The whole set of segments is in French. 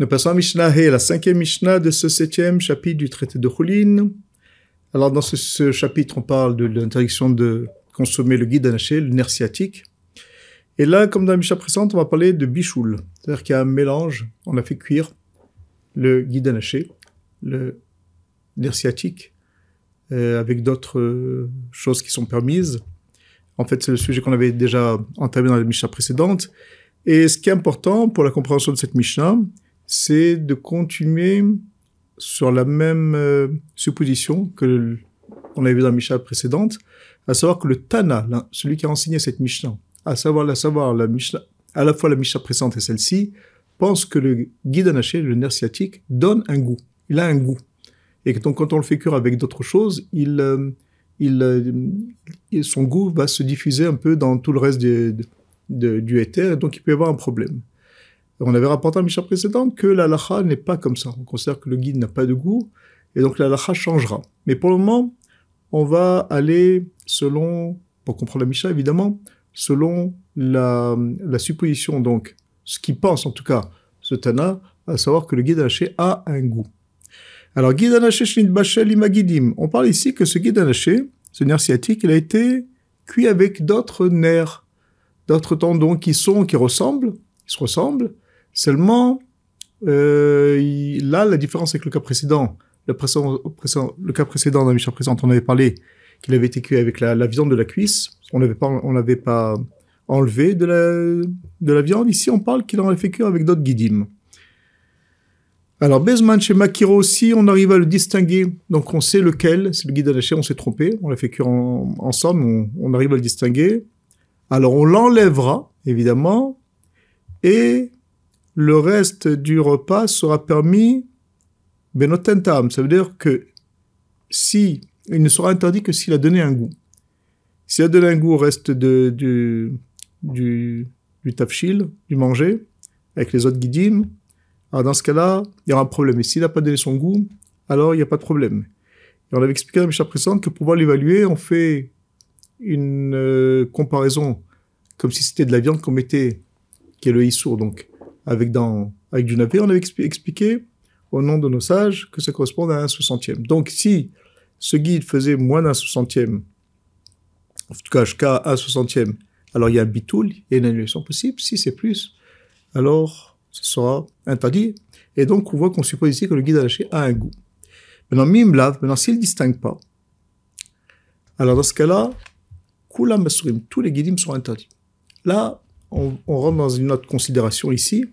Nous passons à Mishnah He, la cinquième Mishnah de ce septième chapitre du traité de Choulin. Alors, dans ce, chapitre, on parle de l'interdiction de consommer le guide anaché, le nerf sciatique. Et là, comme dans la Mishnah précédente, on va parler de bichoul. C'est-à-dire qu'il y a un mélange, on a fait cuire le guide anaché, le nerf sciatique, euh, avec d'autres euh, choses qui sont permises. En fait, c'est le sujet qu'on avait déjà entamé dans la Mishnah précédente. Et ce qui est important pour la compréhension de cette Mishnah, c'est de continuer sur la même euh, supposition que on avait vu dans la Mishnah précédente, à savoir que le Tana, celui qui a enseigné cette Mishnah, à savoir la savoir la Mishnah, à la fois la Mishnah précédente et celle-ci, pense que le guide anaché, le nerf sciatique, donne un goût. Il a un goût. Et donc quand on le fait cuire avec d'autres choses, il, euh, euh, il, son goût va se diffuser un peu dans tout le reste du éther, et donc il peut y avoir un problème. On avait rapporté à Mishnah précédente que la lacha n'est pas comme ça. On considère que le guide n'a pas de goût, et donc la lacha changera. Mais pour le moment, on va aller selon, pour comprendre la Mishnah évidemment, selon la, supposition, donc ce qu'il pense en tout cas, ce Tana, à savoir que le guide haché a un goût. Alors, guide bachel imagidim. On parle ici que ce guide anaché, ce nerf sciatique, il a été cuit avec d'autres nerfs, d'autres tendons qui sont, qui ressemblent, qui se ressemblent, Seulement, euh, là, la différence avec le cas précédent, le, cas précédent dans la mission précédente, on avait parlé qu'il avait été cuit avec la, viande de la cuisse. On n'avait pas, on pas enlevé de la, de la viande. Ici, on parle qu'il en a fait cuire avec d'autres guidim. Alors, Bezman chez Makiro aussi, on arrive à le distinguer. Donc, on sait lequel, c'est le guide attaché, on s'est trompé. On l'a fait cuire ensemble, on, on, arrive à le distinguer. Alors, on l'enlèvera, évidemment. Et le reste du repas sera permis benotentam. Ça veut dire que si, il ne sera interdit que s'il a donné un goût. S'il a donné un goût au reste de, du, du, du du manger, avec les autres guidim, alors dans ce cas-là, il y aura un problème. Et s'il n'a pas donné son goût, alors il n'y a pas de problème. Et on avait expliqué dans la Mishnah précédente que pour pouvoir l'évaluer, on fait une euh, comparaison comme si c'était de la viande qu'on mettait, qui est le issour, donc avec, dans, avec du navet, on avait expliqué au nom de nos sages que ça correspond à un soixantième. Donc si ce guide faisait moins d'un soixantième, en tout cas jusqu'à un soixantième, alors il y a un bitoul, il y a une annulation possible. Si c'est plus, alors ce sera interdit. Et donc on voit qu'on suppose ici que le guide lâché a un goût. Maintenant, mimlav, maintenant s'il ne distingue pas, alors dans ce cas-là, kula masurim, tous les guidim sont interdits. Là, on, on rentre dans une autre considération ici,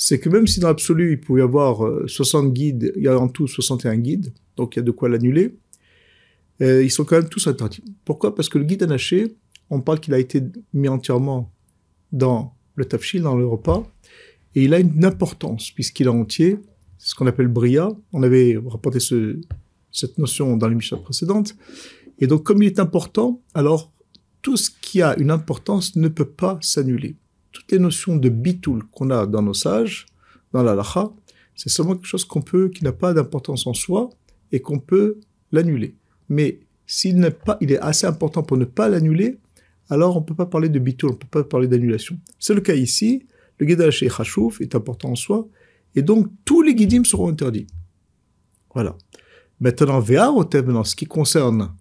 c'est que même si dans l'absolu, il pouvait y avoir 60 euh, guides, il y a en tout 61 guides, donc il y a de quoi l'annuler, euh, ils sont quand même tous interdits. Pourquoi? Parce que le guide anaché, on parle qu'il a été mis entièrement dans le tafshil, dans le repas, et il a une importance, puisqu'il est entier, c'est ce qu'on appelle bria. On avait rapporté cette notion dans l'émission précédente. Et donc, comme il est important, alors tout ce qui a une importance ne peut pas s'annuler toutes les notions de bitoul qu'on a dans nos sages, dans la lacha, c'est seulement quelque chose qu'on peut, qui n'a pas d'importance en soi et qu'on peut l'annuler. Mais s'il n'est pas, il est assez important pour ne pas l'annuler, alors on ne peut pas parler de bitoul, on ne peut pas parler d'annulation. C'est le cas ici. Le guide chez Hachouf est important en soi, et donc tous les guidim seront interdits. Voilà. Maintenant, Véa Rotev, maintenant, ce qui concerne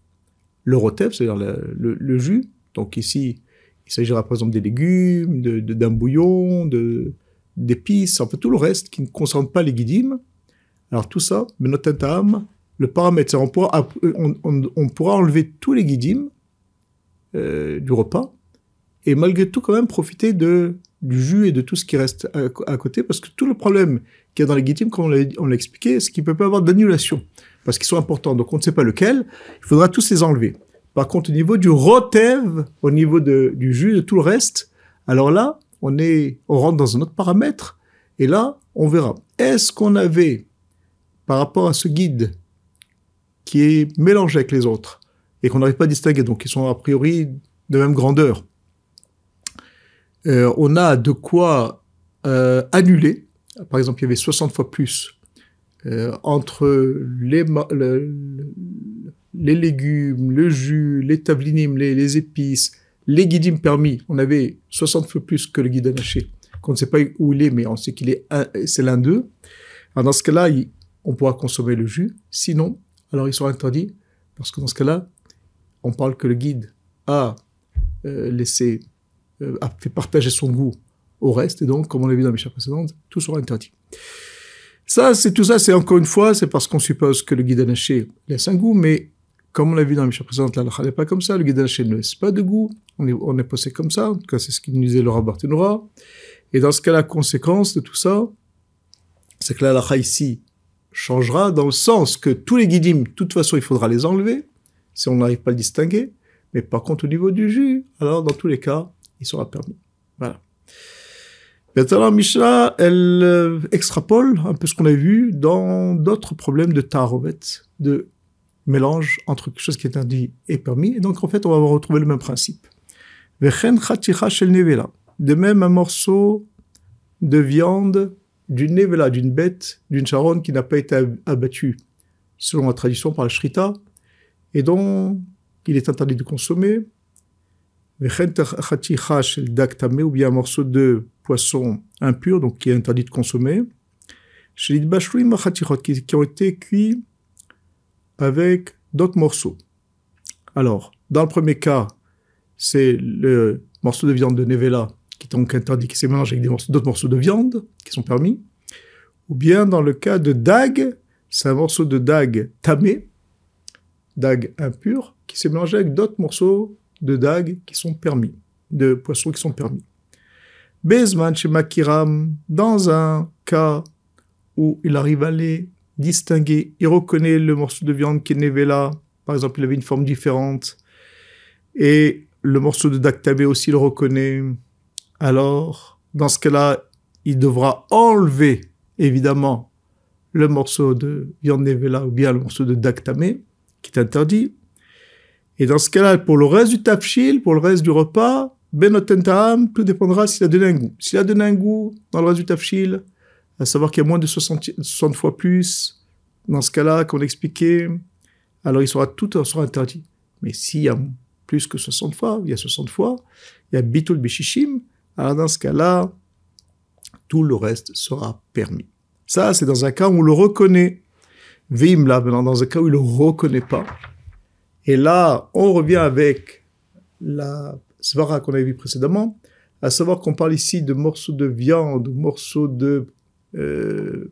le Rotev, c'est-à-dire le, jus, donc ici, il s'agira par exemple des légumes, d'un bouillon, de, d'épices, enfin tout le reste qui ne concerne pas les guidimes. Alors tout ça, le paramètre, on pourra, on, pourra enlever tous les guidimes euh, du repas et malgré tout quand même profiter du jus et de tout ce qui reste à, côté parce que tout le problème qu'il y a dans les guidimes, comme on l'a expliqué, c'est qu'il peut pas avoir d'annulation parce qu'ils sont importants. Donc on ne sait pas lequel, il faudra tous les enlever. Par contre, au niveau du rotev, au niveau du jus, de tout le reste, alors là, on rentre dans un autre paramètre. Et là, on verra. Est-ce qu'on avait, par rapport à ce guide, qui est mélangé avec les autres, et qu'on n'arrive pas à distinguer, donc ils sont a priori de même grandeur, euh, on a de quoi euh, annuler. Par exemple, il y avait 60 fois plus euh, entre les, les légumes, le jus, les tablinim, les, épices, les guidim permis, on avait 60 fois plus que le guide anaché qu'on ne sait pas où il est, mais on sait qu'il est c'est l'un d'eux. Dans ce cas-là, on pourra consommer le jus. Sinon, alors ils sont interdits parce que dans ce cas-là, on parle que le guide a euh, laissé, euh, a fait partager son goût au reste, et donc, comme on l'a vu dans les chapitres précédentes, tout sera interdit. Ça, c'est tout ça, c'est encore une fois, c'est parce qu'on suppose que le guide anaché laisse un goût, mais comme on l'a vu dans les chapitres précédentes, la n'est pas comme ça, le guide anaché ne laisse pas de goût, on est, on posé comme ça, en tout cas, c'est ce qu'il nous disait Laura Barthénora. Et dans ce cas, la conséquence de tout ça, c'est que la halakha ici changera dans le sens que tous les guidim, de toute façon, il faudra les enlever, si on n'arrive pas à le distinguer. Mais par contre, au niveau du jus, alors dans tous les cas, il sera permis. Voilà. Maintenant, Mishnah, elle euh, extrapole un peu ce qu'on a vu dans d'autres problèmes de tarovet, de mélange entre quelque chose qui est interdit et permis. Et donc, en fait, on va retrouver le même principe. De même, un morceau de viande d'une nevela, d'une bête, d'une charonne qui n'a pas été abattue selon la tradition par la shrita, et dont il est interdit de consommer, ou bien un morceau de poisson impur, donc qui est interdit de consommer, qui ont été cuits avec d'autres morceaux. Alors, dans le premier cas, c'est le morceau de viande de Nevela qui est donc interdit, qui s'est mélangé avec d'autres morceaux de viande qui sont permis. Ou bien dans le cas de dag, c'est un morceau de dag tamé, dag impur, qui s'est mélangé avec d'autres morceaux de dag qui sont permis, de poissons qui sont permis. Bezman chez Makiram, dans un cas où il arrive à les distinguer, il reconnaît le morceau de viande qui est là, par exemple, il avait une forme différente, et le morceau de tabé aussi le reconnaît, alors, dans ce cas-là, il devra enlever, évidemment, le morceau de viande nevela ou bien le morceau de dactamé, qui est interdit. Et dans ce cas-là, pour le reste du tafshil, pour le reste du repas, benotentaam, tout dépendra s'il a donné un goût. S'il a donné un goût dans le reste du tafshil, à savoir qu'il y a moins de 60, 60 fois plus, dans ce cas-là, qu'on expliquait, alors il sera tout sera interdit. Mais s'il y a plus que 60 fois, il y a 60 fois, il y a bitul bishishim, alors dans ce cas-là, tout le reste sera permis. Ça, c'est dans un cas où on le reconnaît. Vim, là, dans un cas où il ne le reconnaît pas. Et là, on revient avec la svara qu'on avait vu précédemment, à savoir qu'on parle ici de morceaux de viande ou morceaux de, euh,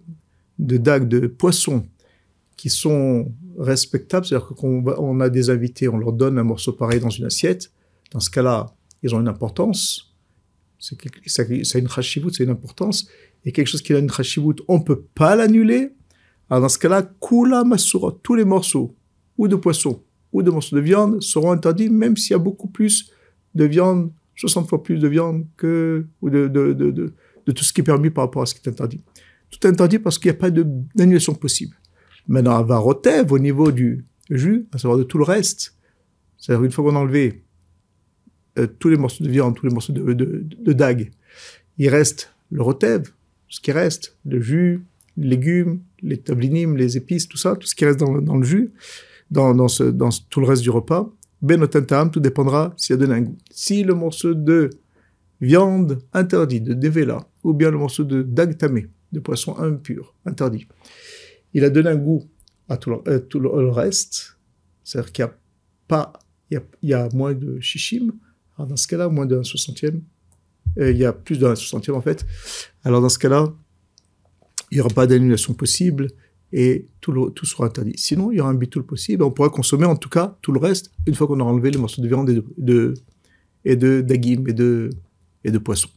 de dague, de poisson, qui sont respectables. C'est-à-dire qu'on on a des invités, on leur donne un morceau pareil dans une assiette. Dans ce cas-là, ils ont une importance c'est une chashivut, c'est une importance, et quelque chose qui a une chashivut, on ne peut pas l'annuler. Alors dans ce cas-là, kula masura, tous les morceaux, ou de poisson, ou de morceaux de viande, seront interdits, même s'il y a beaucoup plus de viande, 60 fois plus de viande que, ou de, de, tout ce qui est permis par rapport à ce qui est interdit. Tout interdit parce qu'il n'y a pas d'annulation possible. Maintenant, à Varotev, au niveau du jus, à savoir de tout le reste, c'est-à-dire une fois qu'on a enlevé euh, tous les morceaux de viande, tous les morceaux de, de, dague. Il reste le rotev, ce qui reste, le jus, les légumes, les tablinim, les épices, tout ça, tout ce qui reste dans, le jus, dans, tout le reste du repas. Benotentam, tout dépendra s'il a donné un goût. Si le morceau de viande interdit, de devela, ou bien le morceau de dag tamé, de poisson impur, interdit, il a donné un goût à tout le, euh, le reste, c'est-à-dire qu'il n'y a pas, il y a, moins de chichim, alors dans ce cas-là, moins d'un soixantième, euh, il y a plus d'un soixantième en fait. Alors dans ce cas-là, il n'y aura pas d'annulation possible et tout, tout sera interdit. Sinon, il y aura un bitoul possible. On pourra consommer en tout cas tout le reste une fois qu'on aura enlevé les morceaux de viande et de, de et de et de poisson.